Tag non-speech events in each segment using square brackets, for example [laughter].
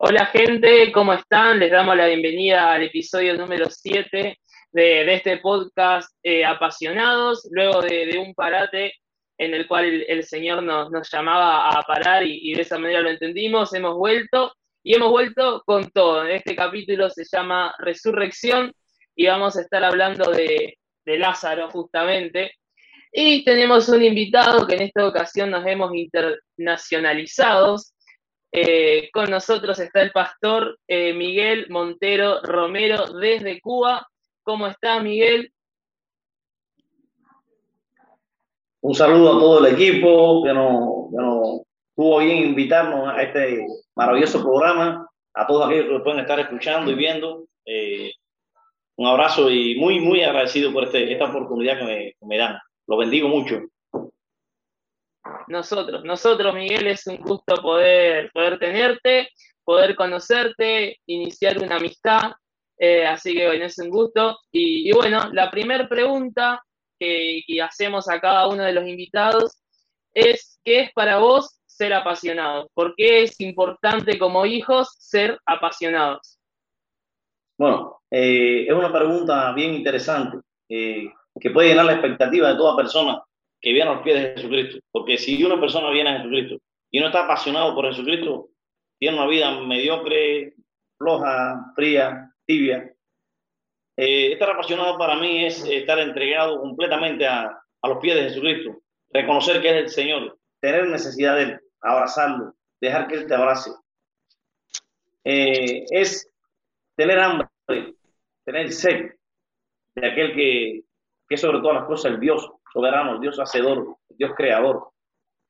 Hola gente, ¿cómo están? Les damos la bienvenida al episodio número 7 de, este podcast eh, Apasionados, luego de, un parate en el cual el, Señor nos, llamaba a parar y, de esa manera lo entendimos, hemos vuelto y hemos vuelto con todo. Este capítulo se llama Resurrección y vamos a estar hablando de, Lázaro justamente. Y tenemos un invitado que en esta ocasión nos hemos internacionalizados eh, con nosotros está el pastor eh, Miguel Montero Romero desde Cuba. ¿Cómo está Miguel? Un saludo a todo el equipo que nos, que tuvo bien invitarnos a este maravilloso programa, a todos aquellos que pueden estar escuchando y viendo. Eh, un abrazo y muy, muy agradecido por este, esta oportunidad que me, que me dan. Lo bendigo mucho nosotros. Nosotros, Miguel, es un gusto poder, poder tenerte, poder conocerte, iniciar una amistad. Eh, así que bueno, es un gusto. Y, bueno, la primera pregunta que, hacemos a cada uno de los invitados es, ¿qué es para vos ser apasionado? ¿Por qué es importante como hijos ser apasionados? Bueno, eh, es una pregunta bien interesante eh, que puede llenar la expectativa de toda persona que viene a los pies de Jesucristo. Porque si una persona viene a Jesucristo y no está apasionado por Jesucristo, tiene una vida mediocre, floja, fría, tibia. Eh, estar apasionado para mí es estar entregado completamente a, a los pies de Jesucristo, reconocer que es el Señor, tener necesidad de Él, abrazarlo, dejar que Él te abrace. Eh, es tener hambre, tener sed de aquel que, que sobre todas las cosas el Dios soberano, el Dios hacedor, el Dios creador,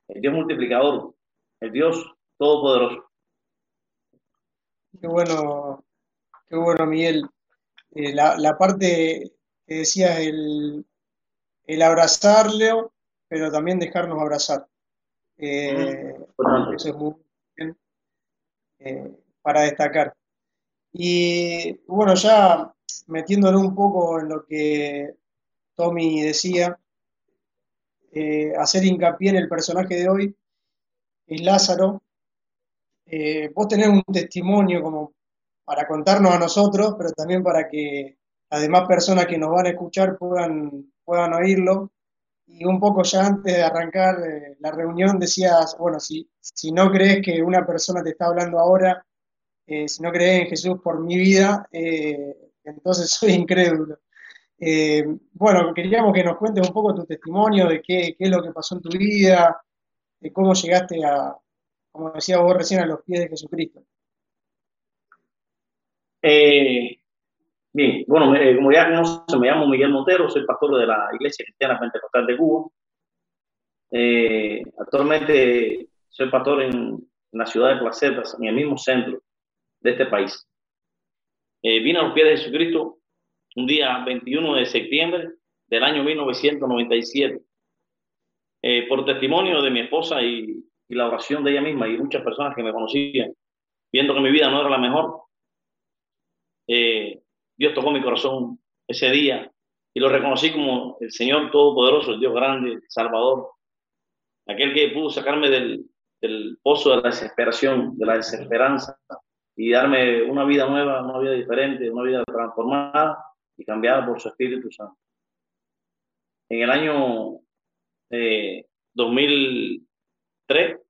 el Dios multiplicador, el Dios todopoderoso. Qué bueno, qué bueno, Miguel. Eh, la, parte que decías, el, el abrazarle, pero también dejarnos abrazar. Eh, eso es muy bien eh, para destacar. Y bueno, ya metiéndolo un poco en lo que Tommy decía, eh, hacer hincapié en el personaje de hoy, es Lázaro. Eh, vos tenés un testimonio como para contarnos a nosotros, pero también para que las demás personas que nos van a escuchar puedan, puedan oírlo. Y un poco ya antes de arrancar eh, la reunión decías, bueno, si, si no crees que una persona te está hablando ahora, si no crees en Jesús por mi vida, entonces [laughs] soy incrédulo. Eh, bueno, queríamos que nos cuentes un poco tu testimonio de qué, es lo que pasó en tu vida, de cómo llegaste a, como decía vos recién, a los pies de Jesucristo. Eh, bien, bueno, eh, como ya no se me llamo Miguel Montero, soy pastor de la Iglesia Cristiana Pentecostal de Cuba. actualmente soy pastor en, la ciudad de Placetas, en el mismo centro de este país. vine a los pies de Jesucristo un día 21 de septiembre del año 1997. Eh, por testimonio de mi esposa y, la oración de ella misma y muchas personas que me conocían, viendo que mi vida no era la mejor, eh, Dios tocó mi corazón ese día y lo reconocí como el Señor Todopoderoso, el Dios grande, Salvador, aquel que pudo sacarme del, del pozo de la desesperación, de la desesperanza y darme una vida nueva, una vida diferente, una vida transformada y cambiada por su Espíritu Santo. En el año 2003, eh,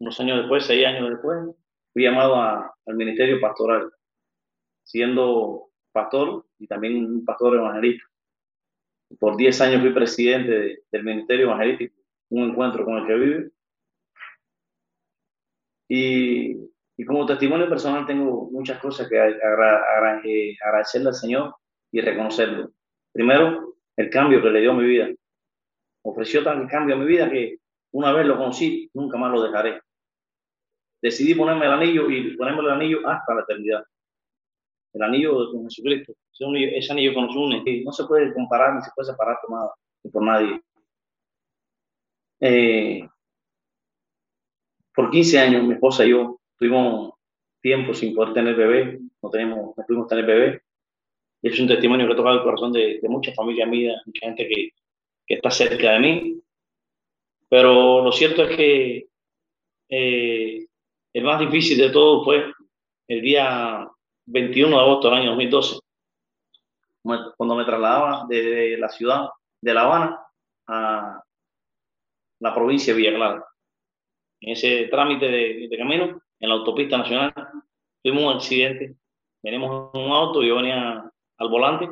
unos años después, seis años después, fui llamado al ministerio pastoral, siendo pastor y también un pastor evangelista. Por diez años fui presidente del ministerio evangelístico, un encuentro con el que vive. Y y como testimonio personal tengo muchas cosas que agradecerle al Señor y reconocerlo. Primero, el cambio que le dio a mi vida. Ofreció tan cambio a mi vida que una vez lo conocí, nunca más lo dejaré. Decidí ponerme el anillo y ponerme el anillo hasta la eternidad. El anillo de Jesucristo. Ese anillo que nos une, que no se puede comparar ni se puede separar por, nada, nadie. Eh, por 15 años, mi esposa y yo tuvimos tiempo sin poder tener bebé, no, tenemos, no pudimos tener bebé. Y es un testimonio que ha tocado el corazón de, de mucha familia mía, mucha gente que, que, está cerca de mí. Pero lo cierto es que eh, el más difícil de todo fue el día 21 de agosto del año 2012, cuando me trasladaba desde la ciudad de La Habana a la provincia de Villa Clara. En ese trámite de, camino, en la autopista nacional, tuvimos un accidente. Venimos en un auto, yo venía al volante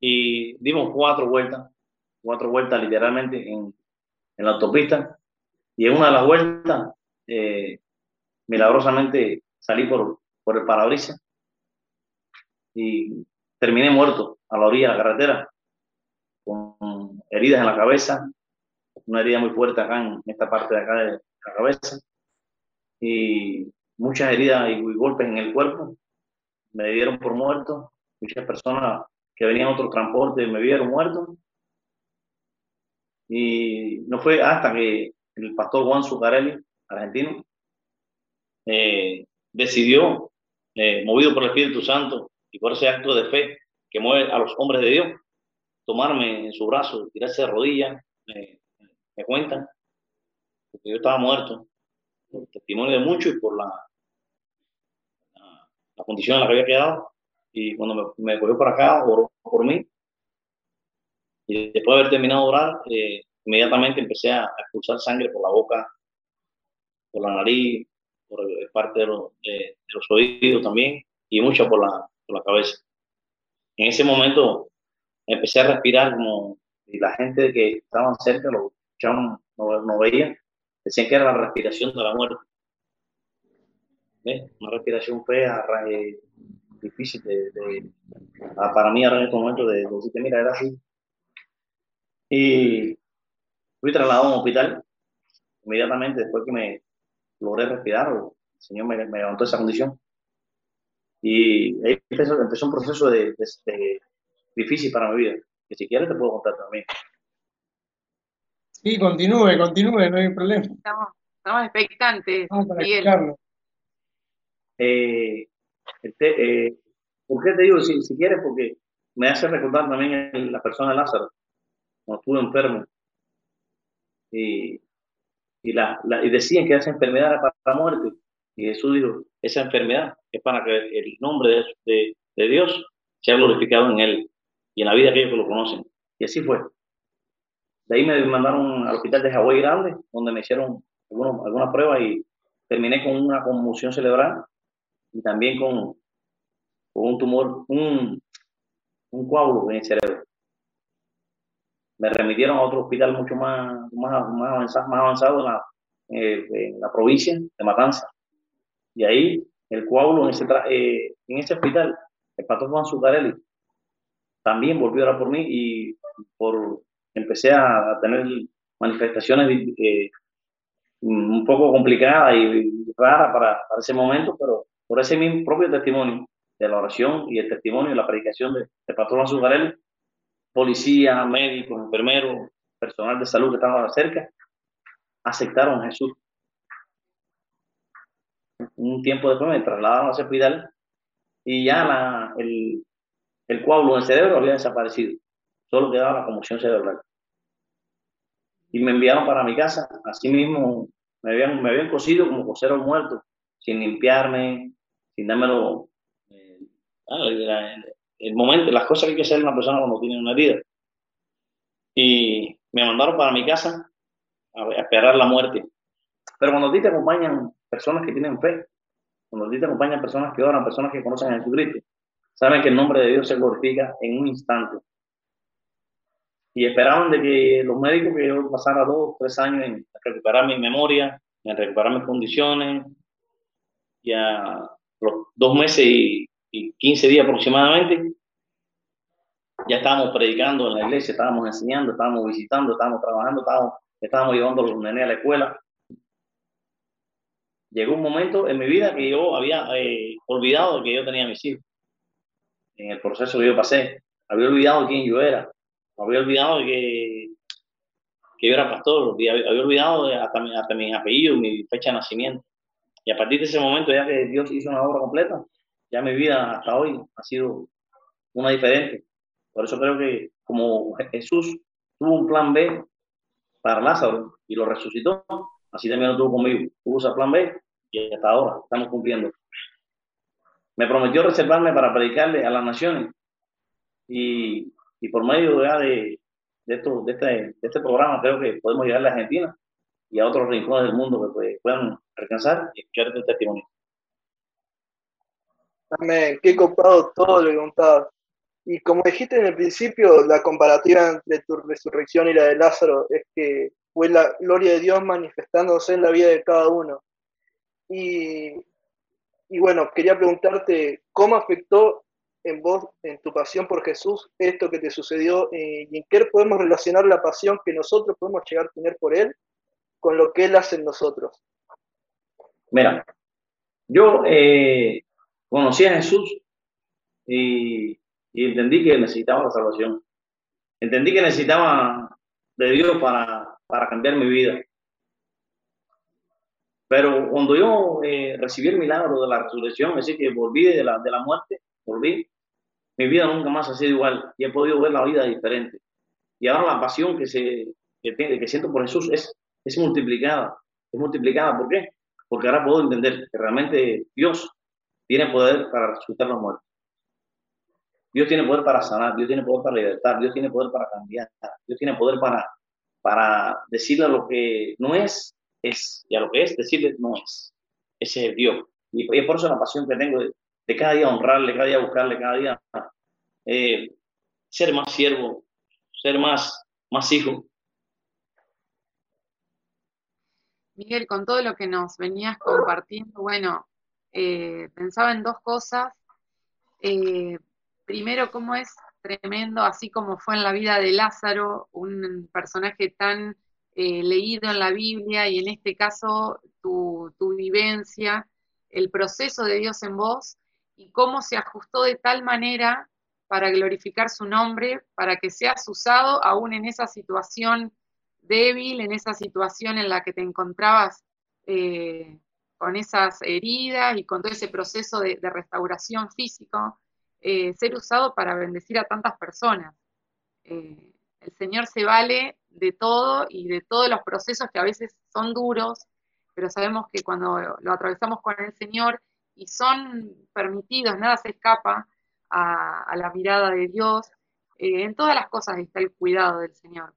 y dimos cuatro vueltas, cuatro vueltas literalmente en, en la autopista. Y en una de las vueltas, eh, milagrosamente salí por, por el parabrisas y terminé muerto a la orilla de la carretera, con heridas en la cabeza, una herida muy fuerte acá en esta parte de acá de la cabeza, y muchas heridas y, golpes en el cuerpo. Me dieron por muerto, muchas personas que venían a otro transporte me vieron muerto. Y no fue hasta que el pastor Juan Zuccarelli, argentino, eh, decidió, eh, movido por el Espíritu Santo y por ese acto de fe que mueve a los hombres de Dios, tomarme en su brazo, tirarse de rodillas, me, cuentan, porque yo estaba muerto, testimonio de muchos y por la, la, condición en la que había quedado. Y cuando me, me cogió para acá, oró por mí. Y después de haber terminado de orar, eh, inmediatamente empecé a expulsar sangre por la boca, por la nariz, por parte de los, oídos también y mucho por la, por la cabeza. En ese momento empecé a respirar como y la gente que estaban cerca lo escuchaban, no, no veían, decían que era la respiración de la muerte. Una respiración fea, eh, difícil de, ah, para mí ahora en este momento de, decir que mira, era así. Y fui trasladado a un hospital inmediatamente después que me logré respirar, el Señor me, levantó esa condición. Y ahí empezó, un proceso de, difícil para mi vida, que si quieres te puedo contar también. Sí, continúe, continúe, no hay problema. Estamos, estamos expectantes. Vamos para eh, eh, ¿Por qué te digo si, si quieres? Porque me hace recordar también la persona de Lázaro, cuando estuve enfermo. Y y, la, y decían que esa enfermedad era para la muerte. Y Jesús dijo, esa enfermedad es para que el nombre de, de, Dios sea glorificado en él y en la vida de aquellos que lo conocen. Y así fue. De ahí me mandaron al hospital de Hawái Grande, donde me hicieron algunas, algunas pruebas y terminé con una conmoción cerebral y también con, un tumor, un, un coágulo en el cerebro me remitieron a otro hospital mucho más, más, más avanzado, en, la, eh, en la provincia de Matanza. Y ahí el coágulo en ese, eh, en ese hospital, el pastor Juan Zuccarelli, también volvió a por mí y por, empecé a, tener manifestaciones eh, un poco complicadas y raras para, ese momento, pero por ese mismo propio testimonio de la oración y el testimonio de la predicación del de pastor Juan Zuccarelli, policía, médicos, enfermeros, personal de salud que estaban cerca, aceptaron a Jesús. Un tiempo después me trasladaron a ese hospital y ya el, el coágulo en el cerebro había desaparecido. Solo quedaba la conmoción cerebral. Y me enviaron para mi casa. Así mismo me habían, me habían cosido como cosero muerto, sin limpiarme, sin dármelo. Eh, el momento, las cosas que hay que hacer una persona cuando tiene una herida. Y me mandaron para mi casa a, esperar la muerte. Pero cuando a ti te acompañan personas que tienen fe, cuando a ti te acompañan personas que oran, personas que conocen a Jesucristo, saben que el nombre de Dios se glorifica en un instante. Y esperaban de que los médicos que yo pasara dos, tres años en recuperar mi memoria, en recuperar mis condiciones, y a los dos meses y y 15 días aproximadamente, ya estábamos predicando en la iglesia, estábamos enseñando, estábamos visitando, estábamos trabajando, estábamos, estábamos llevando a los nenes a la escuela. Llegó un momento en mi vida que yo había eh, olvidado que yo tenía mis hijos. En el proceso que yo pasé, había olvidado quién yo era, había olvidado de que, que yo era pastor, había, había olvidado hasta, mi, hasta mi apellido, mi fecha de nacimiento. Y a partir de ese momento, ya que Dios hizo una obra completa, ya mi vida hasta hoy ha sido una diferente. Por eso creo que como Jesús tuvo un plan B para Lázaro y lo resucitó, así también lo tuvo conmigo. Tuvo ese plan B y hasta ahora estamos cumpliendo. Me prometió reservarme para predicarle a las naciones y, y por medio este, de este programa creo que podemos llegar a la Argentina y a otros rincones del mundo que pues, puedan alcanzar y escuchar este testimonio. Amén, qué copado todo lo que contabas. Y como dijiste en el principio, la comparativa entre tu resurrección y la de Lázaro es que fue la gloria de Dios manifestándose en la vida de cada uno. Y bueno, quería preguntarte, ¿cómo afectó en vos, en tu pasión por Jesús, esto que te sucedió eh, y en qué podemos relacionar la pasión que nosotros podemos llegar a tener por Él con lo que Él hace en nosotros? Mira, yo eh, conocí a Jesús y, entendí que necesitaba la salvación. Entendí que necesitaba de Dios para, para cambiar mi vida. Pero cuando yo eh, recibí el milagro de la resurrección, es decir, que volví de la, de la muerte, volví, mi vida nunca más ha sido igual y he podido ver la vida diferente. Y ahora la pasión que, se, que, siento por Jesús es, es multiplicada. Es multiplicada, ¿por qué? Porque ahora puedo entender que realmente Dios tiene poder para resucitar los muertos. Dios tiene poder para sanar, Dios tiene poder para libertar, Dios tiene poder para cambiar, Dios tiene poder para, para decirle a lo que no es, es, y a lo que es, decirle no es. Ese es Dios. Y, es por eso la pasión que tengo de, cada día honrarle, cada día buscarle, cada día eh, ser más siervo, ser más, más hijo. Miguel, con todo lo que nos venías compartiendo, bueno, eh, pensaba en dos cosas. Eh, primero, cómo es tremendo, así como fue en la vida de Lázaro, un personaje tan leído en la Biblia y en este caso tu, tu, vivencia, el proceso de Dios en vos y cómo se ajustó de tal manera para glorificar su nombre, para que seas usado aún en esa situación débil, en esa situación en la que te encontrabas con esas heridas y con todo ese proceso de, restauración físico, eh, ser usado para bendecir a tantas personas. Eh, el Señor se vale de todo y de todos los procesos que a veces son duros, pero sabemos que cuando lo atravesamos con el Señor y son permitidos, nada se escapa a, la mirada de Dios, eh, en todas las cosas está el cuidado del Señor.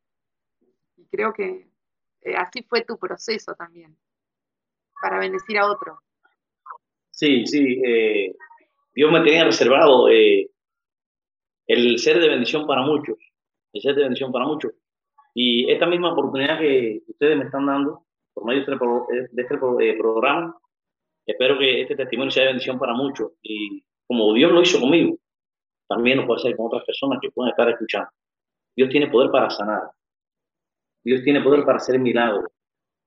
Y creo que así fue tu proceso también para bendecir a otro. Sí, sí. Eh, Dios me tenía reservado eh, el ser de bendición para muchos, el ser de bendición para muchos. Y esta misma oportunidad que ustedes me están dando por medio de este, este eh, programa, espero que este testimonio sea de bendición para muchos. Y como Dios lo hizo conmigo, también lo puede hacer con otras personas que pueden estar escuchando. Dios tiene poder para sanar. Dios tiene poder para hacer milagros.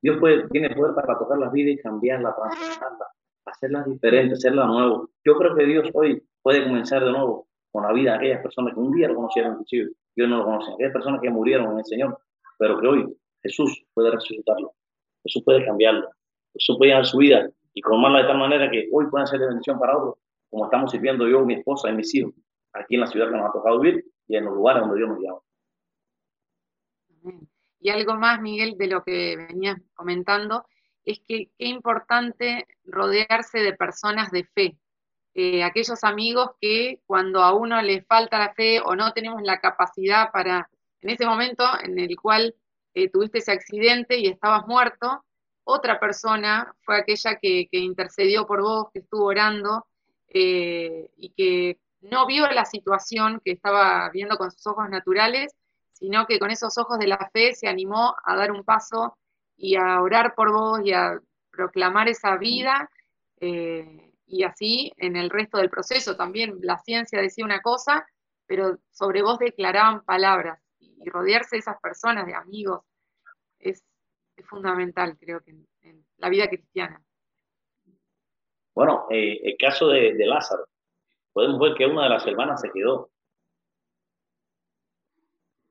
Dios tiene poder para tocar las vidas y cambiarlas, transformarlas, hacerlas diferentes, hacerlas nuevas. Yo creo que Dios hoy puede comenzar de nuevo con la vida de aquellas personas que un día lo conocieron, inclusive, Dios no lo conoce, aquellas personas que murieron en el Señor, pero que hoy Jesús puede resucitarlo, Jesús puede cambiarlo, Jesús puede dar su vida y formarla de tal manera que hoy puedan ser de bendición para otros, como estamos sirviendo yo, mi esposa y mis hijos, aquí en la ciudad que nos ha tocado vivir y en los lugares donde Dios nos llama. Y algo más, Miguel, de lo que venías comentando, es que qué importante rodearse de personas de fe. Eh, aquellos amigos que cuando a uno le falta la fe o no tenemos la capacidad para, en ese momento en el cual eh, tuviste ese accidente y estabas muerto, otra persona fue aquella que, intercedió por vos, que estuvo orando eh, y que no vio la situación que estaba viendo con sus ojos naturales, sino que con esos ojos de la fe se animó a dar un paso y a orar por vos y a proclamar esa vida. Eh, y así en el resto del proceso también la ciencia decía una cosa, pero sobre vos declaraban palabras. Y rodearse de esas personas, de amigos, es, fundamental, creo que, en, la vida cristiana. Bueno, eh, el caso de, de Lázaro, podemos ver que una de las hermanas se quedó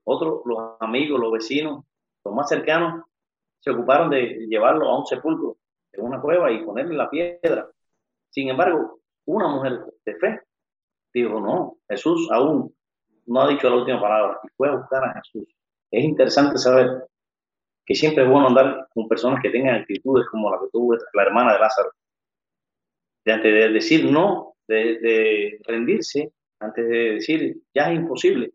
otros, los amigos, los vecinos, los más cercanos, se ocuparon de llevarlo a un sepulcro, en una cueva y ponerle la piedra. Sin embargo, una mujer de fe dijo, no, Jesús aún no ha dicho la última palabra y fue a buscar a Jesús. Es interesante saber que siempre es bueno andar con personas que tengan actitudes como la que tuvo la hermana de Lázaro, de antes de decir no, de, rendirse, antes de decir ya es imposible,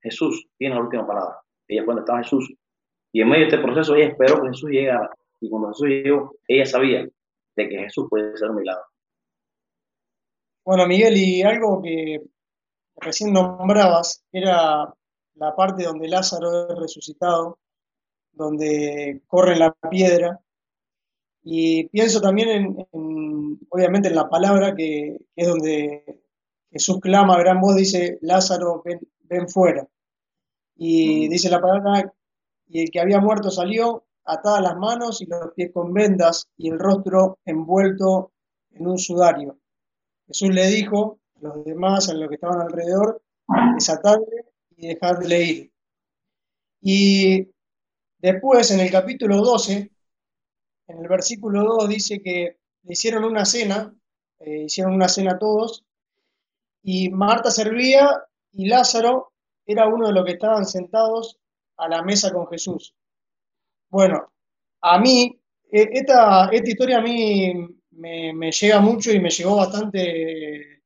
Jesús tiene la última palabra. Ella cuando estaba Jesús. Y en medio de este proceso ella esperó que Jesús llegara. Y cuando Jesús llegó, ella sabía de que Jesús puede ser un milagro. Bueno, Miguel, y algo que recién nombrabas era la parte donde Lázaro es resucitado, donde corre la piedra. Y pienso también en, obviamente, en la palabra que, es donde Jesús clama a gran voz, dice, Lázaro, ven, ven fuera. Y dice la palabra, y el que había muerto salió, atadas las manos y los pies con vendas y el rostro envuelto en un sudario. Jesús le dijo a los demás, a los que estaban alrededor, desatarle y dejarle ir. Y después, en el capítulo 12, en el versículo 2 dice que hicieron una cena, eh, hicieron una cena todos, y Marta servía y Lázaro era uno de los que estaban sentados a la mesa con Jesús. Bueno, a mí, e, esta, esta historia a mí me, llega mucho y me llegó bastante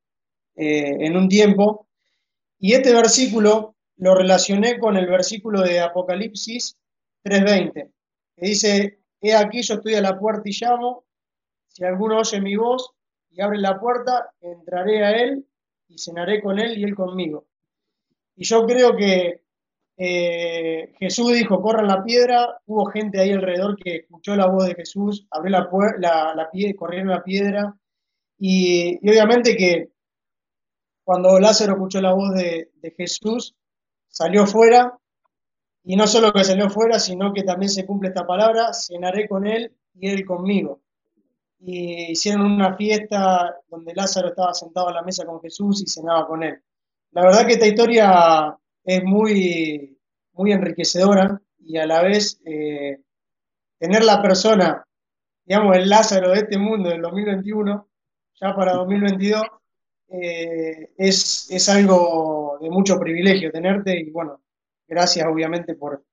eh, en un tiempo. Y este versículo lo relacioné con el versículo de Apocalipsis 3.20, que dice, he aquí yo estoy a la puerta y llamo, si alguno oye mi voz y abre la puerta, entraré a él y cenaré con él y él conmigo. Y yo creo que eh, Jesús dijo, corran la piedra, hubo gente ahí alrededor que escuchó la voz de Jesús, abrió la, la, la piedra, corrieron la piedra, y, obviamente que cuando Lázaro escuchó la voz de, Jesús, salió fuera, y no solo que salió fuera, sino que también se cumple esta palabra, cenaré con él y él conmigo. Y hicieron una fiesta donde Lázaro estaba sentado a la mesa con Jesús y cenaba con él. La verdad que esta historia es muy, muy enriquecedora y a la vez eh, tener la persona, digamos, el Lázaro de este mundo del 2021, ya para 2022, eh, es, es, algo de mucho privilegio tenerte y bueno, gracias obviamente por,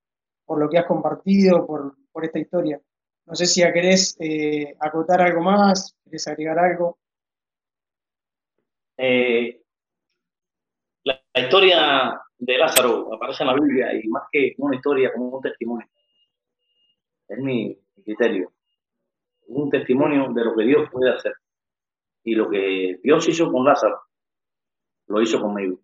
por lo que has compartido, por, por esta historia. No sé si querés eh, acotar algo más, querés agregar algo. la, historia de Lázaro aparece en la Biblia y más que una historia, como un testimonio. Es mi criterio. Un testimonio de lo que Dios puede hacer. Y lo que Dios hizo con Lázaro, lo hizo conmigo.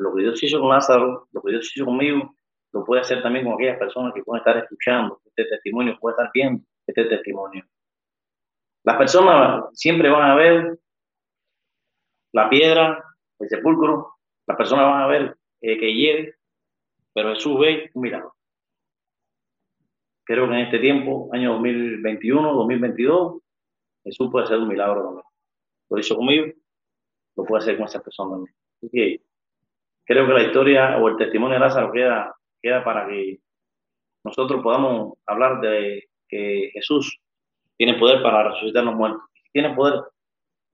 Lo que Dios hizo con Lázaro, lo que Dios hizo conmigo, lo puede hacer también con aquellas personas que pueden estar escuchando este testimonio, pueden estar viendo este testimonio. Las personas siempre van a ver la piedra, el sepulcro, las personas van a ver eh, que llegue, pero Jesús ve un milagro. Creo que en este tiempo, año 2021, 2022, Jesús puede hacer un milagro también. Lo hizo conmigo, lo puede hacer con esa persona también. Así creo que la historia o el testimonio de Lázaro queda, queda para que nosotros podamos hablar de que Jesús tiene poder para resucitar los muertos. Tiene poder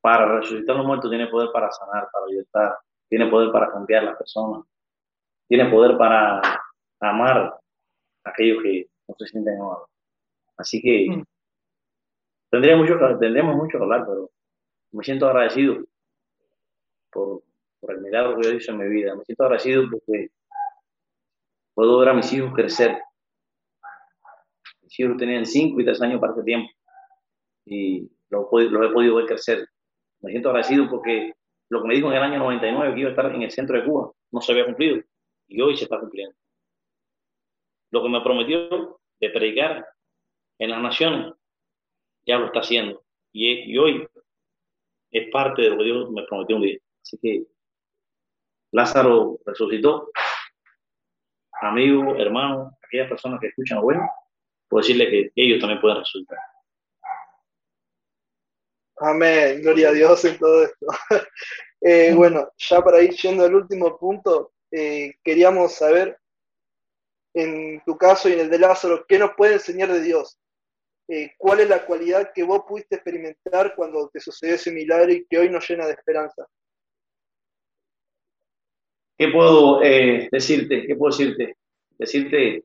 para resucitar los muertos, tiene poder para sanar, para libertar, tiene poder para cambiar a las personas, tiene poder para amar a aquellos que no se sienten amados. Así que mm. tendría mucho, tendremos mucho que hablar, pero me siento agradecido por, por el milagro que Dios hizo en mi vida. Me siento agradecido porque puedo ver a mis hijos crecer. Mis hijos tenían 5 y 3 años para ese tiempo y los, los he podido ver crecer. Me siento agradecido porque lo que me dijo en el año 99 que iba a estar en el centro de Cuba no se había cumplido y hoy se está cumpliendo. Lo que me prometió de predicar en las naciones ya lo está haciendo y, hoy es parte de lo que Dios me prometió un día. Así que Lázaro resucitó, amigo, hermano, aquellas personas que escuchan bueno, puedo decirle que ellos también pueden resucitar. Amén, gloria a Dios en todo esto. [laughs] Eh, bueno, ya para ir yendo al último punto, eh, queríamos saber, en tu caso y en el de Lázaro, ¿qué nos puede enseñar de Dios? Eh, ¿Cuál es la cualidad que vos pudiste experimentar cuando te sucedió ese milagro y que hoy nos llena de esperanza? ¿Qué puedo decirte? ¿Qué puedo decirte? Decirte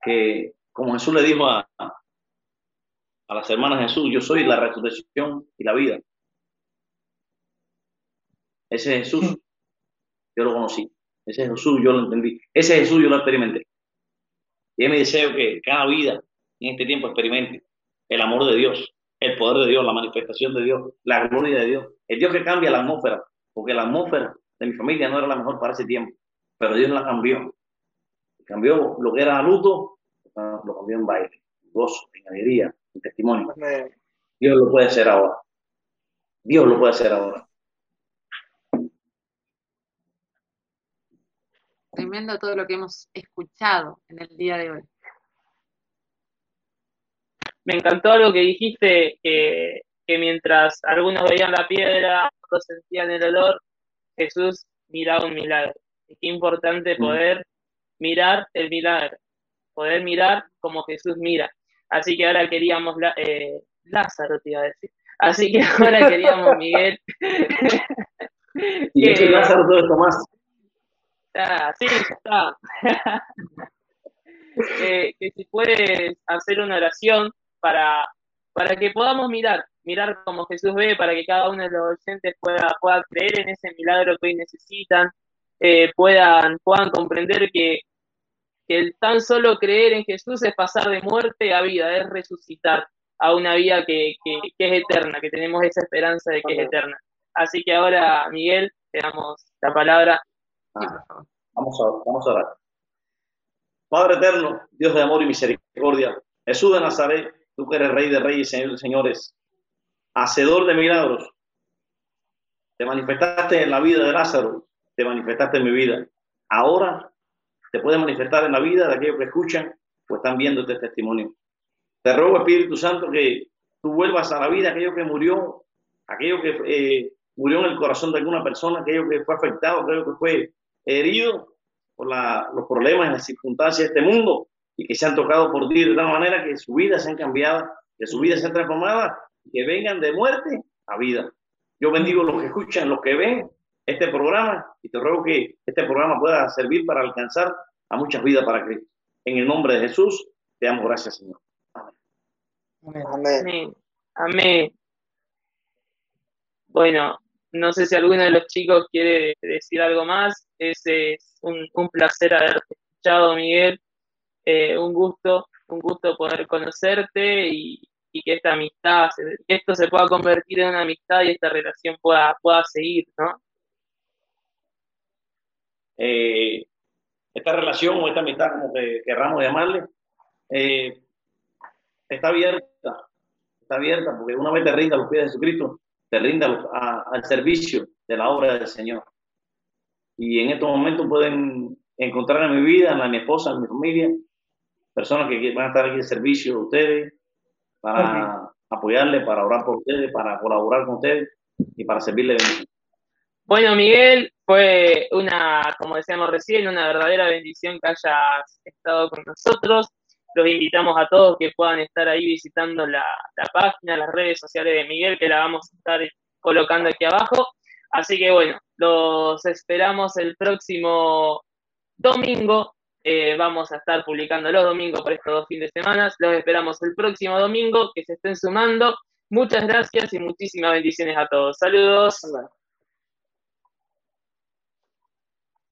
que, como Jesús le dijo a, a las hermanas de Jesús, yo soy la resurrección y la vida. Ese Jesús, yo lo conocí. Ese Jesús, yo lo entendí. Ese Jesús, yo lo experimenté. Y es mi deseo que cada vida en este tiempo experimente el amor de Dios, el poder de Dios, la manifestación de Dios, la gloria de Dios. El Dios que cambia la atmósfera, porque la atmósfera de mi familia no era la mejor para ese tiempo, pero Dios la cambió. Cambió lo que era luto, lo cambió en baile, gozo, en alegría, en testimonio. Dios lo puede hacer ahora. Dios lo puede hacer ahora. Tremendo todo lo que hemos escuchado en el día de hoy. Me encantó algo que dijiste, que, mientras algunos veían la piedra, otros sentían el olor, Jesús miraba un milagro. Y qué importante mm. poder mirar el milagro, poder mirar como Jesús mira. Así que ahora queríamos, eh, Lázaro te iba a decir. Así que [laughs] ahora queríamos, Miguel. y que, Lázaro todo esto más. Ah, sí, está. [laughs] Eh, que si puedes hacer una oración para, para que podamos mirar, mirar como Jesús ve, para que cada uno de los oyentes pueda, pueda creer en ese milagro que hoy necesitan, eh, puedan, puedan comprender que, que el tan solo creer en Jesús es pasar de muerte a vida, es resucitar a una vida que, que, es eterna, que tenemos esa esperanza de que es eterna. Así que ahora, Miguel, te damos la palabra Ah, vamos, a, vamos a orar. Padre eterno, Dios de amor y misericordia, Jesús de Nazaret, tú que eres Rey de Reyes, Señor de Señores, hacedor de milagros, te manifestaste en la vida de Lázaro, te manifestaste en mi vida. Ahora te puedes manifestar en la vida de aquellos que escuchan o están viendo este testimonio. Te ruego, Espíritu Santo, que tú vuelvas a la vida aquello que murió, aquello que eh, murió en el corazón de alguna persona, aquello que fue afectado, aquello que fue herido por los problemas y las circunstancias de este mundo y que se han tocado por ti de tal manera que su vida se han cambiado, que su vida se ha transformado, que vengan de muerte a vida. Yo bendigo a los que escuchan, los que ven este programa y te ruego que este programa pueda servir para alcanzar a muchas vidas para Cristo. En el nombre de Jesús, te damos gracias, Señor. Amén. Amén. Amén. Bueno, no sé si alguno de los chicos quiere decir algo más. Es, es un, placer haberte escuchado, Miguel. Eh, un gusto, un gusto poder conocerte y, que esta amistad, que esto se pueda convertir en una amistad y esta relación pueda, pueda seguir, ¿no? Eh, esta relación o esta amistad, como que querramos llamarle, eh, está abierta, está abierta, porque una vez te rinda los pies de Jesucristo, te rinda al servicio de la obra del Señor. Y en estos momentos pueden encontrar en mi vida, en la mi esposa, en mi familia, personas que van a estar aquí en servicio de ustedes, para apoyarle, para orar por ustedes, para colaborar con ustedes y para servirle Bueno, Miguel, fue una, como decíamos recién, una verdadera bendición que hayas estado con nosotros. Los invitamos a todos que puedan estar ahí visitando la, página, las redes sociales de Miguel, que la vamos a estar colocando aquí abajo. Así que bueno, los esperamos el próximo domingo. Eh, vamos a estar publicando los domingos por estos dos fines de semana. Los esperamos el próximo domingo, que se estén sumando. Muchas gracias y muchísimas bendiciones a todos. Saludos.